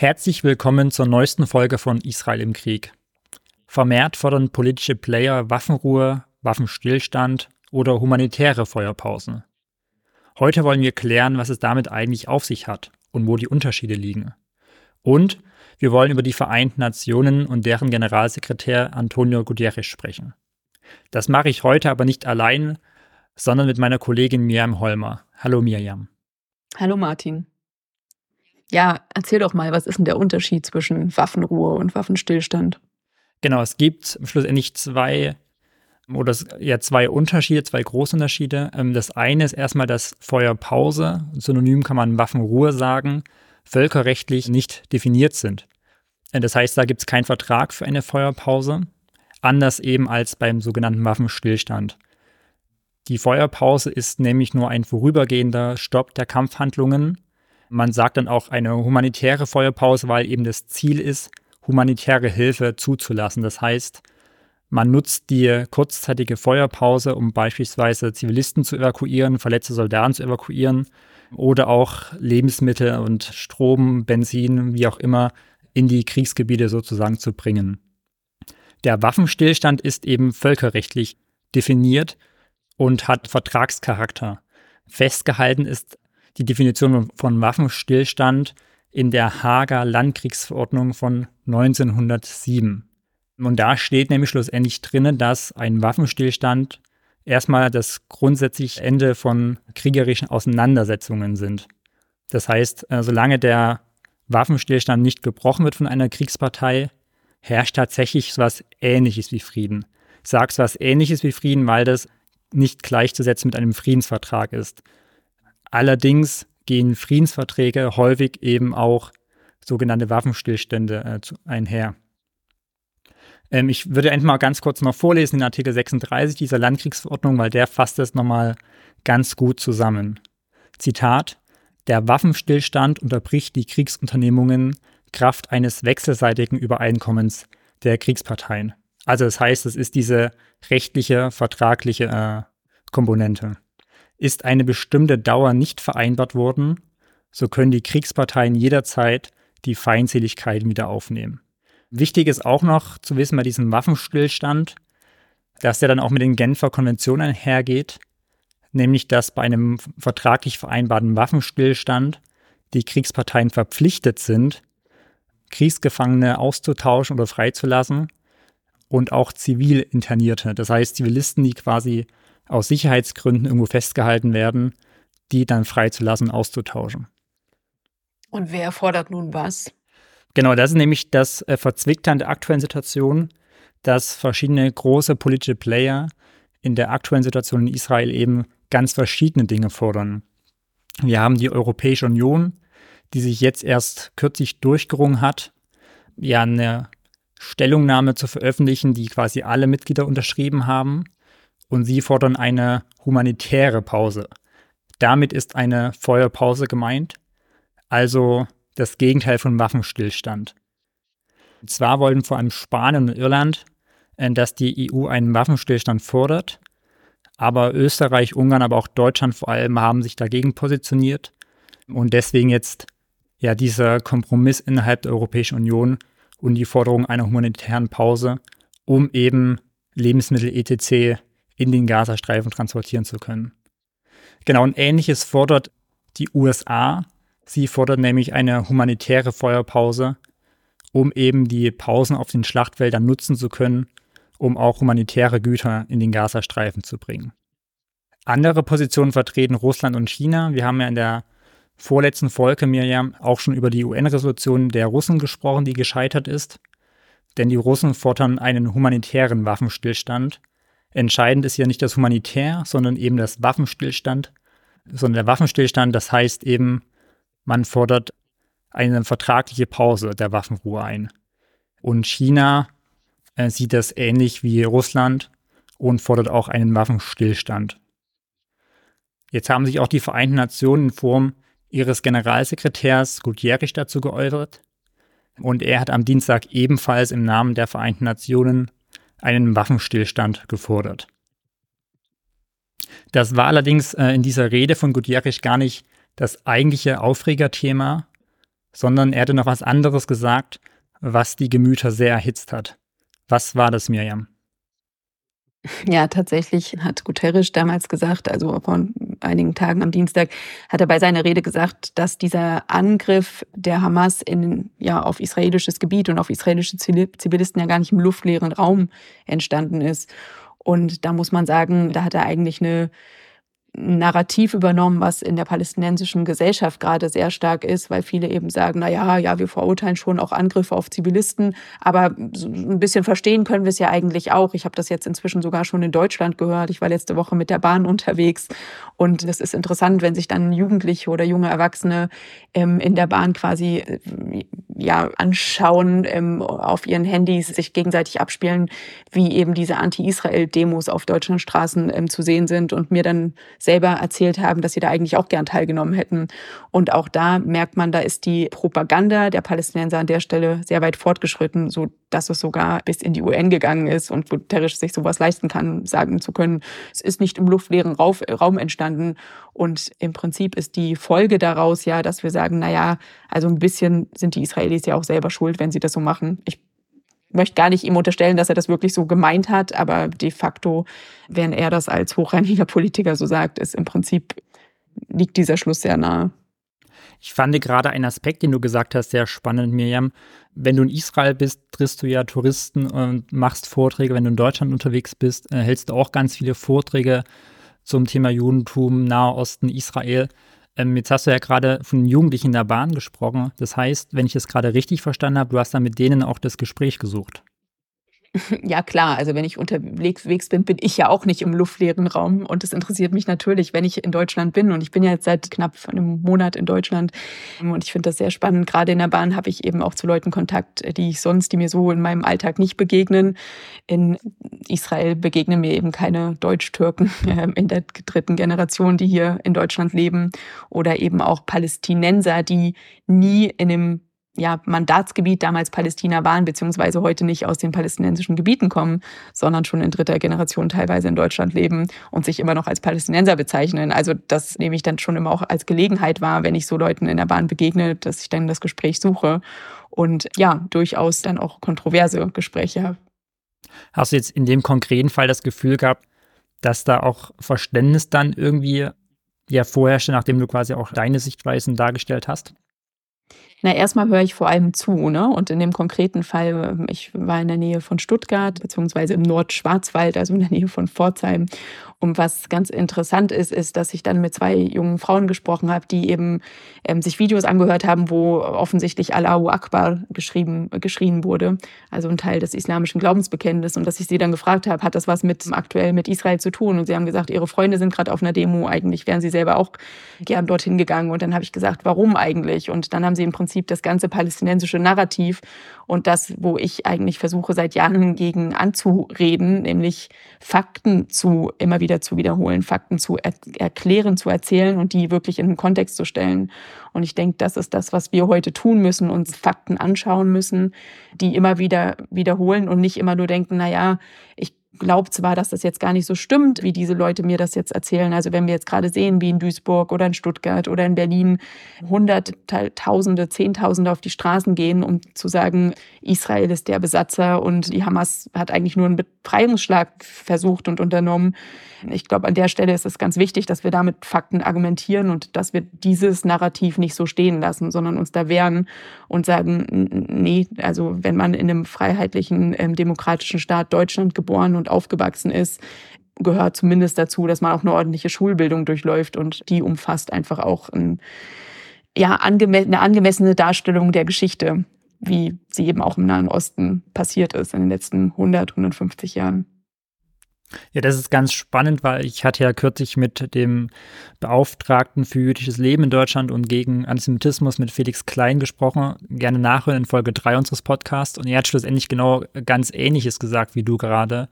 Herzlich willkommen zur neuesten Folge von Israel im Krieg. Vermehrt fordern politische Player Waffenruhe, Waffenstillstand oder humanitäre Feuerpausen. Heute wollen wir klären, was es damit eigentlich auf sich hat und wo die Unterschiede liegen. Und wir wollen über die Vereinten Nationen und deren Generalsekretär Antonio Guterres sprechen. Das mache ich heute aber nicht allein, sondern mit meiner Kollegin Miriam Holmer. Hallo Miriam. Hallo Martin. Ja, erzähl doch mal, was ist denn der Unterschied zwischen Waffenruhe und Waffenstillstand? Genau, es gibt schlussendlich zwei oder ja zwei Unterschiede, zwei Großunterschiede. Ähm, das eine ist erstmal das Feuerpause, synonym kann man Waffenruhe sagen, völkerrechtlich nicht definiert sind. Äh, das heißt, da gibt es keinen Vertrag für eine Feuerpause, anders eben als beim sogenannten Waffenstillstand. Die Feuerpause ist nämlich nur ein vorübergehender Stopp der Kampfhandlungen. Man sagt dann auch eine humanitäre Feuerpause, weil eben das Ziel ist, humanitäre Hilfe zuzulassen. Das heißt, man nutzt die kurzzeitige Feuerpause, um beispielsweise Zivilisten zu evakuieren, verletzte Soldaten zu evakuieren oder auch Lebensmittel und Strom, Benzin, wie auch immer, in die Kriegsgebiete sozusagen zu bringen. Der Waffenstillstand ist eben völkerrechtlich definiert und hat Vertragscharakter. Festgehalten ist die Definition von Waffenstillstand in der Hager Landkriegsverordnung von 1907. Und da steht nämlich schlussendlich drin, dass ein Waffenstillstand erstmal das grundsätzliche Ende von kriegerischen Auseinandersetzungen sind. Das heißt, äh, solange der Waffenstillstand nicht gebrochen wird von einer Kriegspartei, herrscht tatsächlich was Ähnliches wie Frieden. Ich sage es was Ähnliches wie Frieden, weil das nicht gleichzusetzen mit einem Friedensvertrag ist. Allerdings gehen Friedensverträge häufig eben auch sogenannte Waffenstillstände äh, einher. Ähm, ich würde einfach mal ganz kurz noch vorlesen, den Artikel 36 dieser Landkriegsverordnung, weil der fasst es nochmal ganz gut zusammen. Zitat: Der Waffenstillstand unterbricht die Kriegsunternehmungen Kraft eines wechselseitigen Übereinkommens der Kriegsparteien. Also das heißt, es ist diese rechtliche, vertragliche äh, Komponente. Ist eine bestimmte Dauer nicht vereinbart worden, so können die Kriegsparteien jederzeit die Feindseligkeit wieder aufnehmen. Wichtig ist auch noch zu wissen bei diesem Waffenstillstand, dass der dann auch mit den Genfer Konventionen einhergeht, nämlich dass bei einem vertraglich vereinbarten Waffenstillstand die Kriegsparteien verpflichtet sind, Kriegsgefangene auszutauschen oder freizulassen und auch Zivilinternierte, das heißt Zivilisten, die quasi aus Sicherheitsgründen irgendwo festgehalten werden, die dann freizulassen, auszutauschen. Und wer fordert nun was? Genau, das ist nämlich das äh, Verzwickte an der aktuellen Situation, dass verschiedene große politische Player in der aktuellen Situation in Israel eben ganz verschiedene Dinge fordern. Wir haben die Europäische Union, die sich jetzt erst kürzlich durchgerungen hat, ja eine Stellungnahme zu veröffentlichen, die quasi alle Mitglieder unterschrieben haben. Und sie fordern eine humanitäre Pause. Damit ist eine Feuerpause gemeint, also das Gegenteil von Waffenstillstand. Und zwar wollen vor allem Spanien und Irland, äh, dass die EU einen Waffenstillstand fordert. Aber Österreich, Ungarn, aber auch Deutschland vor allem haben sich dagegen positioniert und deswegen jetzt ja dieser Kompromiss innerhalb der Europäischen Union und die Forderung einer humanitären Pause, um eben Lebensmittel etc. in den Gazastreifen transportieren zu können. Genau, und ähnliches fordert die USA. Sie fordert nämlich eine humanitäre Feuerpause, um eben die Pausen auf den Schlachtfeldern nutzen zu können, um auch humanitäre Güter in den Gazastreifen zu bringen. Andere Positionen vertreten Russland und China. Wir haben ja in der vorletzten Folge, Miriam, auch schon über die UN-Resolution der Russen gesprochen, die gescheitert ist. Denn die Russen fordern einen humanitären Waffenstillstand. Entscheidend ist ja nicht das Humanitär, sondern eben das Waffenstillstand. Sondern der Waffenstillstand, das heißt eben, man fordert eine vertragliche Pause der Waffenruhe ein. Und China äh, sieht das ähnlich wie Russland und fordert auch einen Waffenstillstand. Jetzt haben sich auch die Vereinten Nationen in Form ihres Generalsekretärs Gutierrez dazu geäußert. Und er hat am Dienstag ebenfalls im Namen der Vereinten Nationen einen Waffenstillstand gefordert. Das war allerdings äh, in dieser Rede von Gutierrez gar nicht das eigentliche Aufregerthema, sondern er hatte noch was anderes gesagt, was die Gemüter sehr erhitzt hat. Was war das, Miriam? Ja, tatsächlich hat Guterres damals gesagt, also vor einigen Tagen am Dienstag, hat er bei seiner Rede gesagt, dass dieser Angriff der Hamas in, ja, auf israelisches Gebiet und auf israelische Zivilisten ja gar nicht im luftleeren Raum entstanden ist. Und da muss man sagen, da hat er eigentlich eine Narrativ übernommen, was in der palästinensischen Gesellschaft gerade sehr stark ist, weil viele eben sagen, na ja, ja, wir verurteilen schon auch Angriffe auf Zivilisten, aber ein bisschen verstehen können wir es ja eigentlich auch. Ich habe das jetzt inzwischen sogar schon in Deutschland gehört. Ich war letzte Woche mit der Bahn unterwegs und es ist interessant, wenn sich dann Jugendliche oder junge Erwachsene ähm, in der Bahn quasi äh, ja anschauen ähm, auf ihren Handys, sich gegenseitig abspielen, wie eben diese Anti-Israel-Demos auf deutschen Straßen ähm, zu sehen sind und mir dann selber erzählt haben, dass sie da eigentlich auch gern teilgenommen hätten. Und auch da merkt man, da ist die Propaganda der Palästinenser an der Stelle sehr weit fortgeschritten, so dass es sogar bis in die UN gegangen ist und Guterres sich sowas leisten kann, sagen zu können, es ist nicht im luftleeren Raum entstanden. Und im Prinzip ist die Folge daraus ja, dass wir sagen, na ja, also ein bisschen sind die Israelis ja auch selber schuld, wenn sie das so machen. Ich möchte gar nicht ihm unterstellen, dass er das wirklich so gemeint hat, aber de facto, wenn er das als hochrangiger Politiker so sagt, ist im Prinzip, liegt dieser Schluss sehr nahe. Ich fand gerade einen Aspekt, den du gesagt hast, sehr spannend, Miriam. Wenn du in Israel bist, triffst du ja Touristen und machst Vorträge. Wenn du in Deutschland unterwegs bist, äh, hältst du auch ganz viele Vorträge zum Thema Judentum, Nahe Osten, Israel. Ähm, jetzt hast du ja gerade von Jugendlichen in der Bahn gesprochen. Das heißt, wenn ich es gerade richtig verstanden habe, du hast dann mit denen auch das Gespräch gesucht. Ja, klar. Also wenn ich unterwegs bin, bin ich ja auch nicht im luftleeren Raum. Und es interessiert mich natürlich, wenn ich in Deutschland bin. Und ich bin ja jetzt seit knapp einem Monat in Deutschland. Und ich finde das sehr spannend. Gerade in der Bahn habe ich eben auch zu Leuten Kontakt, die ich sonst, die mir so in meinem Alltag nicht begegnen. In Israel begegnen mir eben keine Deutsch-Türken ähm, in der dritten Generation, die hier in Deutschland leben. Oder eben auch Palästinenser, die nie in einem ja, Mandatsgebiet damals Palästina waren, beziehungsweise heute nicht aus den palästinensischen Gebieten kommen, sondern schon in dritter Generation teilweise in Deutschland leben und sich immer noch als Palästinenser bezeichnen. Also das nehme ich dann schon immer auch als Gelegenheit wahr, wenn ich so Leuten in der Bahn begegne, dass ich dann das Gespräch suche und ja, durchaus dann auch kontroverse Gespräche habe. Hast du jetzt in dem konkreten Fall das Gefühl gehabt, dass da auch Verständnis dann irgendwie ja vorherrschte, nachdem du quasi auch deine Sichtweisen dargestellt hast? Na, erstmal höre ich vor allem zu, ne? Und in dem konkreten Fall, ähm, ich war in der Nähe von Stuttgart, beziehungsweise im Nordschwarzwald, also in der Nähe von Pforzheim. Und was ganz interessant ist, ist, dass ich dann mit zwei jungen Frauen gesprochen habe, die eben ähm, sich Videos angehört haben, wo offensichtlich Allahu Akbar geschrieben, geschrien wurde, also ein Teil des islamischen Glaubensbekenntnisses. Und dass ich sie dann gefragt habe, hat das was mit aktuell mit Israel zu tun? Und sie haben gesagt, ihre Freunde sind gerade auf einer Demo, eigentlich wären sie selber auch gern dorthin gegangen. Und dann habe ich gesagt, warum eigentlich? Und dann haben sie im Prinzip das ganze palästinensische Narrativ und das, wo ich eigentlich versuche, seit Jahren gegen anzureden, nämlich Fakten zu immer wieder zu wiederholen, Fakten zu er erklären, zu erzählen und die wirklich in den Kontext zu stellen. Und ich denke, das ist das, was wir heute tun müssen, uns Fakten anschauen müssen, die immer wieder wiederholen und nicht immer nur denken, na ja, ich glaube zwar, dass das jetzt gar nicht so stimmt, wie diese Leute mir das jetzt erzählen. Also wenn wir jetzt gerade sehen, wie in Duisburg oder in Stuttgart oder in Berlin Hunderte, Tausende, Zehntausende auf die Straßen gehen, um zu sagen, Israel ist der Besatzer und die Hamas hat eigentlich nur einen Befreiungsschlag versucht und unternommen. Ich glaube, an der Stelle ist es ganz wichtig, dass wir da mit Fakten argumentieren und dass wir dieses Narrativ nicht so stehen lassen, sondern uns da wehren und sagen, nee, also wenn man in einem freiheitlichen, ähm, demokratischen Staat Deutschland geboren und aufgewachsen ist, gehört zumindest dazu, dass man auch eine ordentliche Schulbildung durchläuft und die umfasst einfach auch ein, ja, angeme eine angemessene Darstellung der Geschichte, wie sie eben auch im Nahen Osten passiert ist in den letzten 100, 150 Jahren. Ja, das ist ganz spannend, weil ich hatte ja kürzlich mit dem Beauftragten für jüdisches Leben in Deutschland und gegen Antisemitismus mit Felix Klein gesprochen. Gerne nachhören in Folge 3 unseres Podcasts. Und er hat schlussendlich genau ganz Ähnliches gesagt wie du gerade.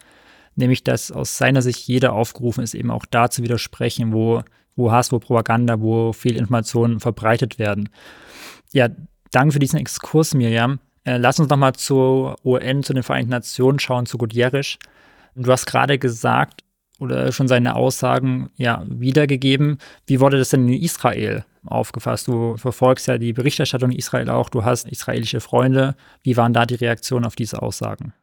Nämlich, dass aus seiner Sicht jeder aufgerufen ist, eben auch da zu widersprechen, wo, wo Hass, wo Propaganda, wo Fehlinformationen verbreitet werden. Ja, danke für diesen Exkurs, Miriam. Äh, lass uns nochmal zur UN, zu den Vereinten Nationen schauen, zu Gutierrez. Du hast gerade gesagt, oder schon seine Aussagen ja wiedergegeben. Wie wurde das denn in Israel aufgefasst? Du verfolgst ja die Berichterstattung in Israel auch, du hast israelische Freunde. Wie waren da die Reaktionen auf diese Aussagen?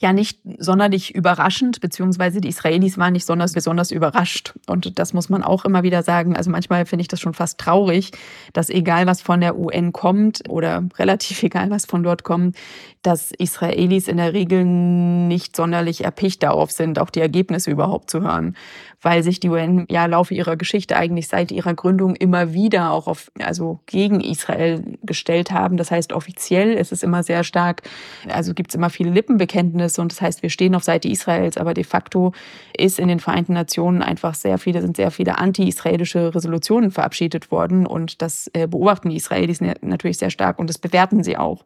Ja nicht sonderlich überraschend, beziehungsweise die Israelis waren nicht besonders, besonders überrascht. Und das muss man auch immer wieder sagen. Also manchmal finde ich das schon fast traurig, dass egal was von der UN kommt oder relativ egal was von dort kommt, dass Israelis in der Regel nicht sonderlich erpicht darauf sind, auch die Ergebnisse überhaupt zu hören weil sich die UN ja im Laufe ihrer Geschichte eigentlich seit ihrer Gründung immer wieder auch auf, also gegen Israel gestellt haben. Das heißt, offiziell ist es immer sehr stark, also gibt es immer viele Lippenbekenntnisse und das heißt, wir stehen auf Seite Israels, aber de facto ist in den Vereinten Nationen einfach sehr viele, sind sehr viele anti-israelische Resolutionen verabschiedet worden und das äh, beobachten die Israelis natürlich sehr stark und das bewerten sie auch.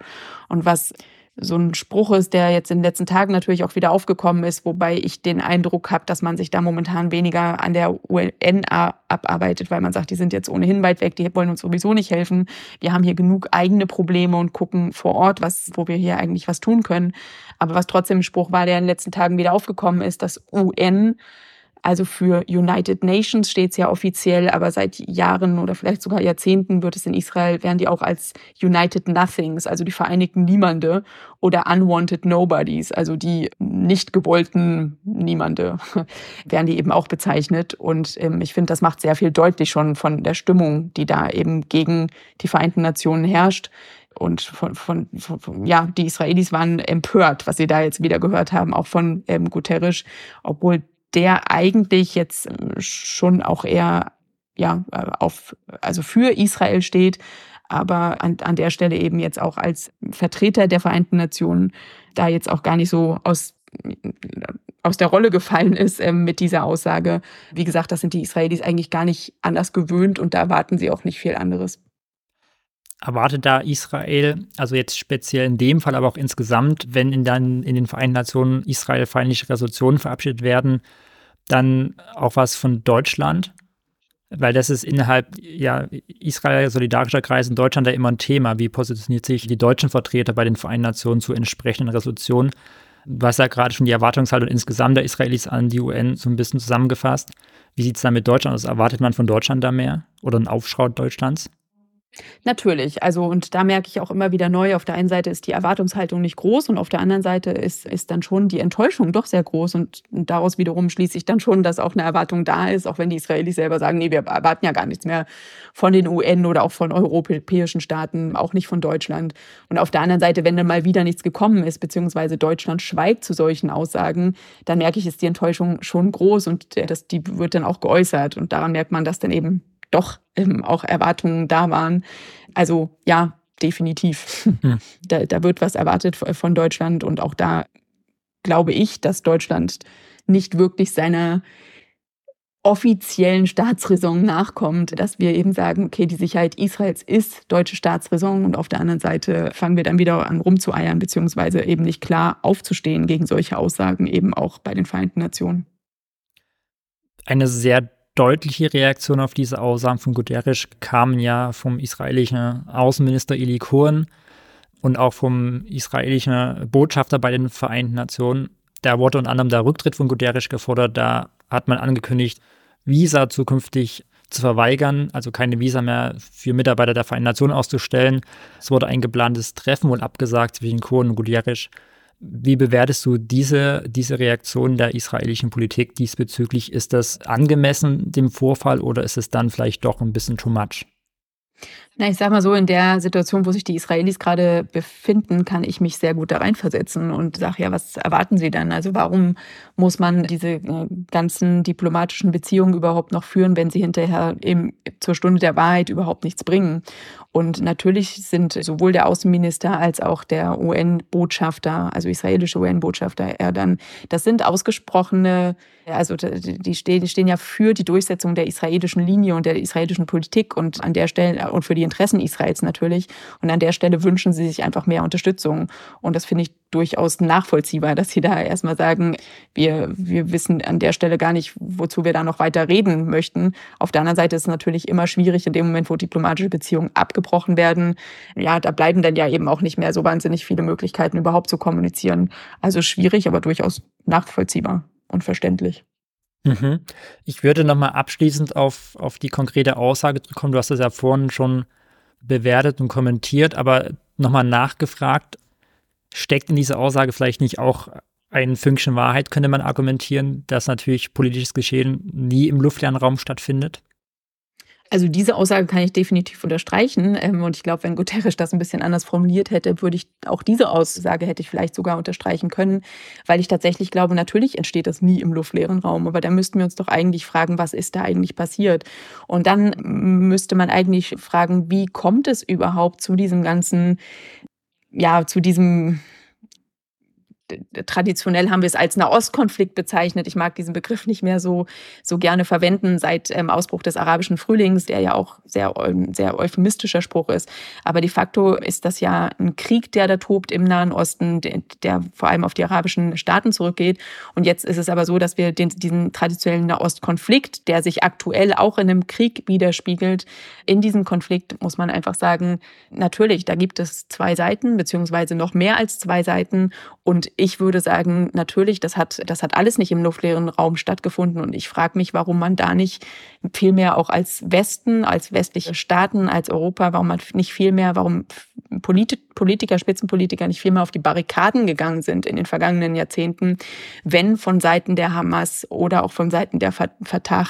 Und was so ein Spruch ist, der jetzt in den letzten Tagen natürlich auch wieder aufgekommen ist, wobei ich den Eindruck habe, dass man sich da momentan weniger an der UN abarbeitet, weil man sagt, die sind jetzt ohnehin weit weg, die wollen uns sowieso nicht helfen. Wir haben hier genug eigene Probleme und gucken vor Ort, was, wo wir hier eigentlich was tun können. Aber was trotzdem ein Spruch war, der in den letzten Tagen wieder aufgekommen ist, dass UN also für United Nations steht es ja offiziell, aber seit Jahren oder vielleicht sogar Jahrzehnten wird es in Israel, werden die auch als United Nothings, also die Vereinigten Niemande oder Unwanted Nobodies, also die nicht gewollten Niemande, werden die eben auch bezeichnet. Und ähm, ich finde, das macht sehr viel deutlich schon von der Stimmung, die da eben gegen die Vereinten Nationen herrscht. Und von, von, von, ja, die Israelis waren empört, was sie da jetzt wieder gehört haben, auch von ähm, Guterres, obwohl der eigentlich jetzt äh, schon auch eher ja äh, auf also für Israel steht, aber an, an der Stelle eben jetzt auch als Vertreter der Vereinten Nationen da jetzt auch gar nicht so aus aus der Rolle gefallen ist äh, mit dieser Aussage. Wie gesagt, das sind die Israelis eigentlich gar nicht anders gewöhnt und da erwarten sie auch nicht viel anderes. Erwartet da Israel, also jetzt speziell in dem Fall, aber auch insgesamt, wenn in, dann in den Vereinten Nationen israelfeindliche Resolutionen verabschiedet werden, dann auch was von Deutschland? Weil das ist innerhalb ja, Israel solidarischer Kreis in Deutschland ja immer ein Thema. Wie positioniert sich die deutschen Vertreter bei den Vereinten Nationen zu entsprechenden Resolutionen? Du hast ja gerade schon die Erwartungshaltung insgesamt der Israelis an die UN so ein bisschen zusammengefasst. Wie sieht es da mit Deutschland aus? Erwartet man von Deutschland da mehr oder einen Aufschrau Deutschlands? Natürlich, also und da merke ich auch immer wieder neu, auf der einen Seite ist die Erwartungshaltung nicht groß und auf der anderen Seite ist, ist dann schon die Enttäuschung doch sehr groß und, daraus wiederum schließe ich dann schon, dass auch eine Erwartung da ist, auch wenn die Israelis selber sagen, nee, wir erwarten ja gar nichts mehr von den UN oder auch von europäischen Staaten, auch nicht von Deutschland. Und auf der anderen Seite, wenn dann mal wieder nichts gekommen ist, beziehungsweise Deutschland schweigt zu solchen Aussagen, dann merke ich, ist die Enttäuschung schon groß und das, die wird dann auch geäußert und daran merkt man, dass dann eben doch ähm, auch Erwartungen da waren. Also ja, definitiv. Hm. Da, da wird was erwartet von Deutschland und auch da glaube ich, dass Deutschland nicht wirklich seiner offiziellen Staatsräson nachkommt, dass wir eben sagen, okay, die Sicherheit Israels ist deutsche Staatsräson und auf der anderen Seite fangen wir dann wieder an rumzueiern, beziehungsweise eben nicht klar aufzustehen gegen solche Aussagen, eben auch bei den Vereinten Nationen. Eine sehr deutliche Reaktion auf diese Aussagen von Guterres kamen ja vom israelischen Außenminister Eli Cohen und auch vom israelischen Botschafter bei den Vereinten Nationen. Da wurde unter anderem der Rücktritt von Guterres gefordert. Da hat man angekündigt, Visa zukünftig zu verweigern, also keine Visa mehr für Mitarbeiter der Vereinten Nationen auszustellen. Es wurde ein geplantes Treffen wohl abgesagt zwischen Cohen und Guterres. Wie bewertest du diese, diese Reaktion der israelischen Politik diesbezüglich? Ist das angemessen dem Vorfall oder ist es dann vielleicht doch ein bisschen too much? Na, ich sag mal so, in der Situation, wo sich die Israelis gerade befinden, kann ich mich sehr gut da reinversetzen und sage, ja, was erwarten sie dann? Also warum muss man diese äh, ganzen diplomatischen Beziehungen überhaupt noch führen, wenn sie hinterher eben zur Stunde der Wahrheit überhaupt nichts bringen? Und natürlich sind sowohl der Außenminister als auch der UN-Botschafter, also israelische UN-Botschafter, er dann, das sind ausgesprochene, also die stehen, die stehen ja für die Durchsetzung der israelischen Linie und der israelischen Politik und an der Stelle und für die Interessen Israels natürlich. Und an der Stelle wünschen sie sich einfach mehr Unterstützung. Und das finde ich durchaus nachvollziehbar, dass sie da erstmal sagen, wir, wir wissen an der Stelle gar nicht, wozu wir da noch weiter reden möchten. Auf der anderen Seite ist es natürlich immer schwierig, in dem Moment, wo diplomatische Beziehungen abgebrochen werden. Ja, da bleiben dann ja eben auch nicht mehr so wahnsinnig viele Möglichkeiten, überhaupt zu kommunizieren. Also schwierig, aber durchaus nachvollziehbar. und verständlich. Mhm. Ich würde nochmal abschließend auf, auf die konkrete Aussage kommen. Du hast das ja vorhin schon bewertet und kommentiert, aber nochmal nachgefragt, steckt in dieser Aussage vielleicht nicht auch ein Fünkchen Wahrheit, könnte man argumentieren, dass natürlich politisches Geschehen nie im luftleeren Raum stattfindet? Also diese Aussage kann ich definitiv unterstreichen. Ähm, und ich glaube, wenn Guterres das ein bisschen anders formuliert hätte, würde ich auch diese Aussage hätte ich vielleicht sogar unterstreichen können, weil ich tatsächlich glaube, natürlich entsteht das nie im luftleeren Raum. Aber da müssten wir uns doch eigentlich fragen, was ist da eigentlich passiert? Und dann müsste man eigentlich fragen, wie kommt es überhaupt zu diesem ganzen, ja, zu diesem traditionell haben wir es als Nahostkonflikt bezeichnet. Ich mag diesen Begriff nicht mehr so, so gerne verwenden seit ähm, Ausbruch des arabischen Frühlings, der ja auch sehr, sehr euphemistischer Spruch ist. Aber de facto ist das ja ein Krieg, der da tobt im Nahen Osten, der, der vor allem auf die arabischen Staaten zurückgeht. Und jetzt ist es aber so, dass wir den, diesen traditionellen Nahostkonflikt, der sich aktuell auch in einem Krieg widerspiegelt, in diesem Konflikt muss man einfach sagen, natürlich, da gibt es zwei Seiten, beziehungsweise noch mehr als zwei Seiten. Und ich würde sagen, natürlich, das hat, das hat alles nicht im luftleeren Raum stattgefunden. Und ich frage mich, warum man da nicht viel mehr auch als Westen, als westliche Staaten, als Europa, warum man nicht viel warum Politiker, Spitzenpolitiker nicht viel mehr auf die Barrikaden gegangen sind in den vergangenen Jahrzehnten, wenn von Seiten der Hamas oder auch von Seiten der Fatah,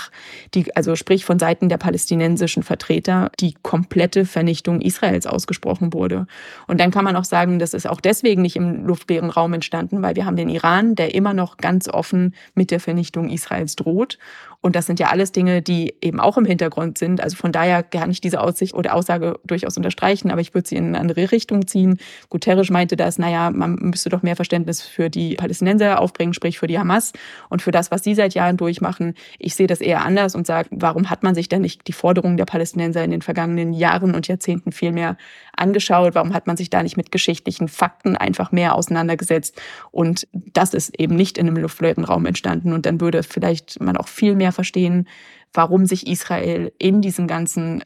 die, also sprich von Seiten der palästinensischen Vertreter, die komplette Vernichtung Israels ausgesprochen wurde. Und dann kann man auch sagen, das ist auch deswegen nicht im luftleeren Raum entstanden, entstanden, weil wir haben den Iran, der immer noch ganz offen mit der Vernichtung Israels droht. Und das sind ja alles Dinge, die eben auch im Hintergrund sind. Also von daher kann ich diese Aussicht oder Aussage durchaus unterstreichen, aber ich würde sie in eine andere Richtung ziehen. Guterres meinte das, naja, man müsste doch mehr Verständnis für die Palästinenser aufbringen, sprich für die Hamas und für das, was sie seit Jahren durchmachen. Ich sehe das eher anders und sage, warum hat man sich denn nicht die Forderungen der Palästinenser in den vergangenen Jahren und Jahrzehnten viel mehr angeschaut? Warum hat man sich da nicht mit geschichtlichen Fakten einfach mehr auseinandergesetzt? Und das ist eben nicht in einem luftleeren Raum entstanden. Und dann würde vielleicht man auch viel mehr verstehen, warum sich Israel in diesem ganzen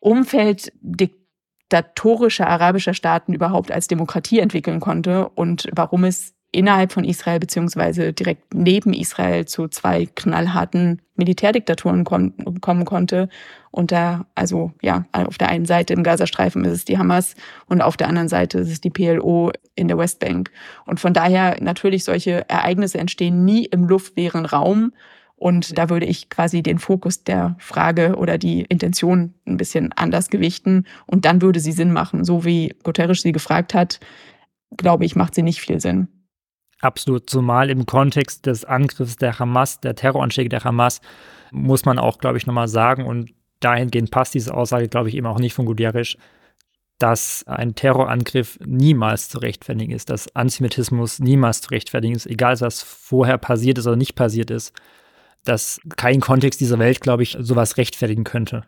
Umfeld diktatorischer arabischer Staaten überhaupt als Demokratie entwickeln konnte und warum es innerhalb von Israel beziehungsweise direkt neben Israel zu zwei knallharten Militärdiktaturen kommen konnte. Und da, also ja, auf der einen Seite im Gazastreifen ist es die Hamas und auf der anderen Seite ist es die PLO in der Westbank. Und von daher natürlich solche Ereignisse entstehen nie im luftleeren Raum, und da würde ich quasi den Fokus der Frage oder die Intention ein bisschen anders gewichten. Und dann würde sie Sinn machen. So wie Guterres sie gefragt hat, glaube ich, macht sie nicht viel Sinn. Absolut, zumal im Kontext des Angriffs der Hamas, der Terroranschläge der Hamas, muss man auch, glaube ich, nochmal sagen, und dahingehend passt diese Aussage, glaube ich, eben auch nicht von Guterres, dass ein Terrorangriff niemals zu rechtfertigen ist, dass Antisemitismus niemals zu rechtfertigen ist, egal was vorher passiert ist oder nicht passiert ist dass kein Kontext dieser Welt, glaube ich, sowas rechtfertigen könnte.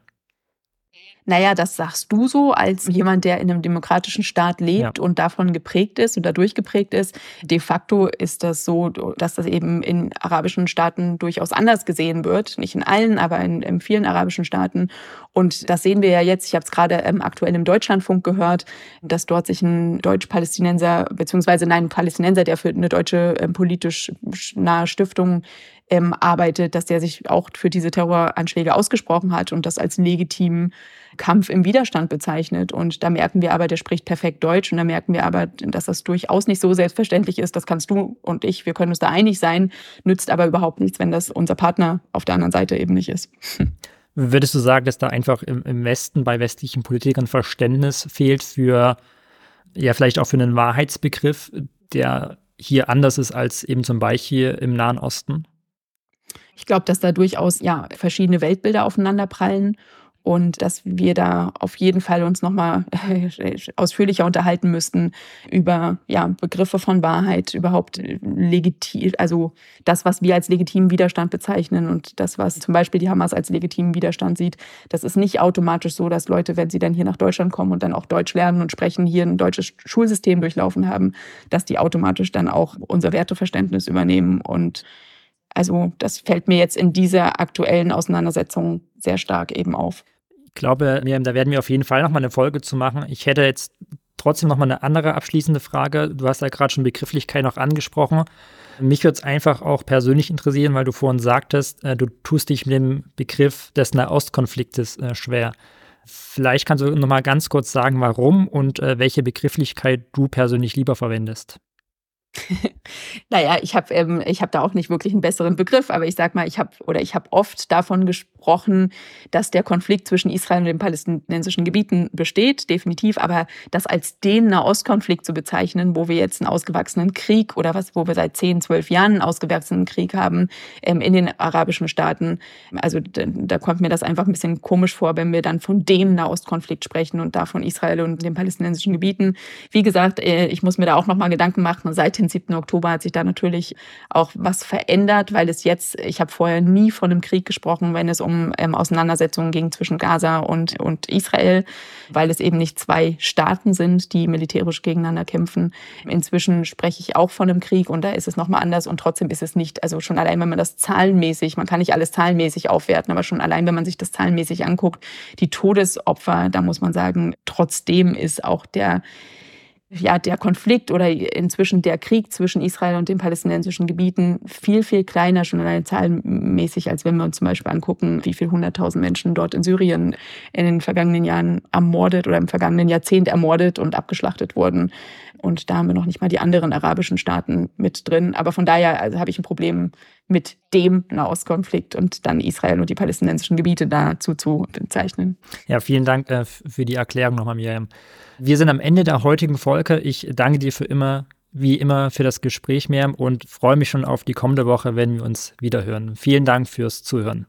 Naja, das sagst du so als jemand, der in einem demokratischen Staat lebt ja. und davon geprägt ist oder durchgeprägt ist. De facto ist das so, dass das eben in arabischen Staaten durchaus anders gesehen wird. Nicht in allen, aber in, in vielen arabischen Staaten. Und das sehen wir ja jetzt. Ich habe es gerade ähm, aktuell im Deutschlandfunk gehört, dass dort sich ein Deutsch-Palästinenser, beziehungsweise nein, ein Palästinenser, der für eine deutsche ähm, politisch nahe Stiftung ähm, arbeitet, dass der sich auch für diese Terroranschläge ausgesprochen hat und das als legitimen Kampf im Widerstand bezeichnet. Und da merken wir aber, der spricht perfekt Deutsch und da merken wir aber, dass das durchaus nicht so selbstverständlich ist. Das kannst du und ich, wir können uns da einig sein, nützt aber überhaupt nichts, wenn das unser Partner auf der anderen Seite eben nicht ist. Würdest du sagen, dass da einfach im, im Westen bei westlichen Politikern Verständnis fehlt für, ja, vielleicht auch für einen Wahrheitsbegriff, der hier anders ist als eben zum Beispiel im Nahen Osten? Ich glaube, dass da durchaus ja verschiedene Weltbilder aufeinanderprallen und dass wir da auf jeden Fall uns nochmal ausführlicher unterhalten müssten über ja, Begriffe von Wahrheit, überhaupt legitim, also das, was wir als legitimen Widerstand bezeichnen und das, was zum Beispiel die Hamas als legitimen Widerstand sieht. Das ist nicht automatisch so, dass Leute, wenn sie dann hier nach Deutschland kommen und dann auch Deutsch lernen und sprechen, hier ein deutsches Schulsystem durchlaufen haben, dass die automatisch dann auch unser Werteverständnis übernehmen und also das fällt mir jetzt in dieser aktuellen Auseinandersetzung sehr stark eben auf. Ich glaube, Miriam, da werden wir auf jeden Fall nochmal eine Folge zu machen. Ich hätte jetzt trotzdem nochmal eine andere abschließende Frage. Du hast ja gerade schon Begrifflichkeit noch angesprochen. Mich würde es einfach auch persönlich interessieren, weil du vorhin sagtest, äh, du tust dich mit dem Begriff des Nahostkonfliktes äh, schwer. Vielleicht kannst du nochmal ganz kurz sagen, warum und äh, welche Begrifflichkeit du persönlich lieber verwendest. naja, ich habe ähm, hab da auch nicht wirklich einen besseren Begriff, aber ich sag mal, ich habe oder ich habe oft davon gesprochen, dass der Konflikt zwischen Israel und den palästinensischen Gebieten besteht, definitiv, aber das als den Nahostkonflikt zu bezeichnen, wo wir jetzt einen ausgewachsenen Krieg oder was, wo wir seit 10, 12 Jahren einen ausgewachsenen Krieg haben ähm, in den arabischen Staaten, also da, da kommt mir das einfach ein bisschen komisch vor, wenn wir dann von dem Nahostkonflikt sprechen und da von Israel und den palästinensischen Gebieten. Wie gesagt, äh, ich muss mir da auch nochmal Gedanken machen, seit den 7. Oktober hat sich da natürlich auch was verändert, weil es jetzt, ich habe vorher nie von einem Krieg gesprochen, wenn es um ähm, Auseinandersetzungen ging zwischen Gaza und, und Israel, weil es eben nicht zwei Staaten sind, die militärisch gegeneinander kämpfen. Inzwischen spreche ich auch von einem Krieg und da ist es nochmal anders und trotzdem ist es nicht, also schon allein, wenn man das zahlenmäßig, man kann nicht alles zahlenmäßig aufwerten, aber schon allein, wenn man sich das zahlenmäßig anguckt, die Todesopfer, da muss man sagen, trotzdem ist auch der ja, der Konflikt oder inzwischen der Krieg zwischen Israel und den palästinensischen Gebieten viel, viel kleiner, schon allein zahlenmäßig, als wenn wir uns zum Beispiel angucken, wie viele hunderttausend Menschen dort in Syrien in den vergangenen Jahren ermordet oder im vergangenen Jahrzehnt ermordet und abgeschlachtet wurden. Und da haben wir noch nicht mal die anderen arabischen Staaten mit drin. Aber von daher also habe ich ein Problem mit dem Nahostkonflikt und dann Israel und die palästinensischen Gebiete dazu zu bezeichnen. Ja, vielen Dank äh, für die Erklärung nochmal, Miriam. Wir sind am Ende der heutigen Folge. Ich danke dir für immer, wie immer, für das Gespräch, Miriam, und freue mich schon auf die kommende Woche, wenn wir uns wiederhören. Vielen Dank fürs Zuhören.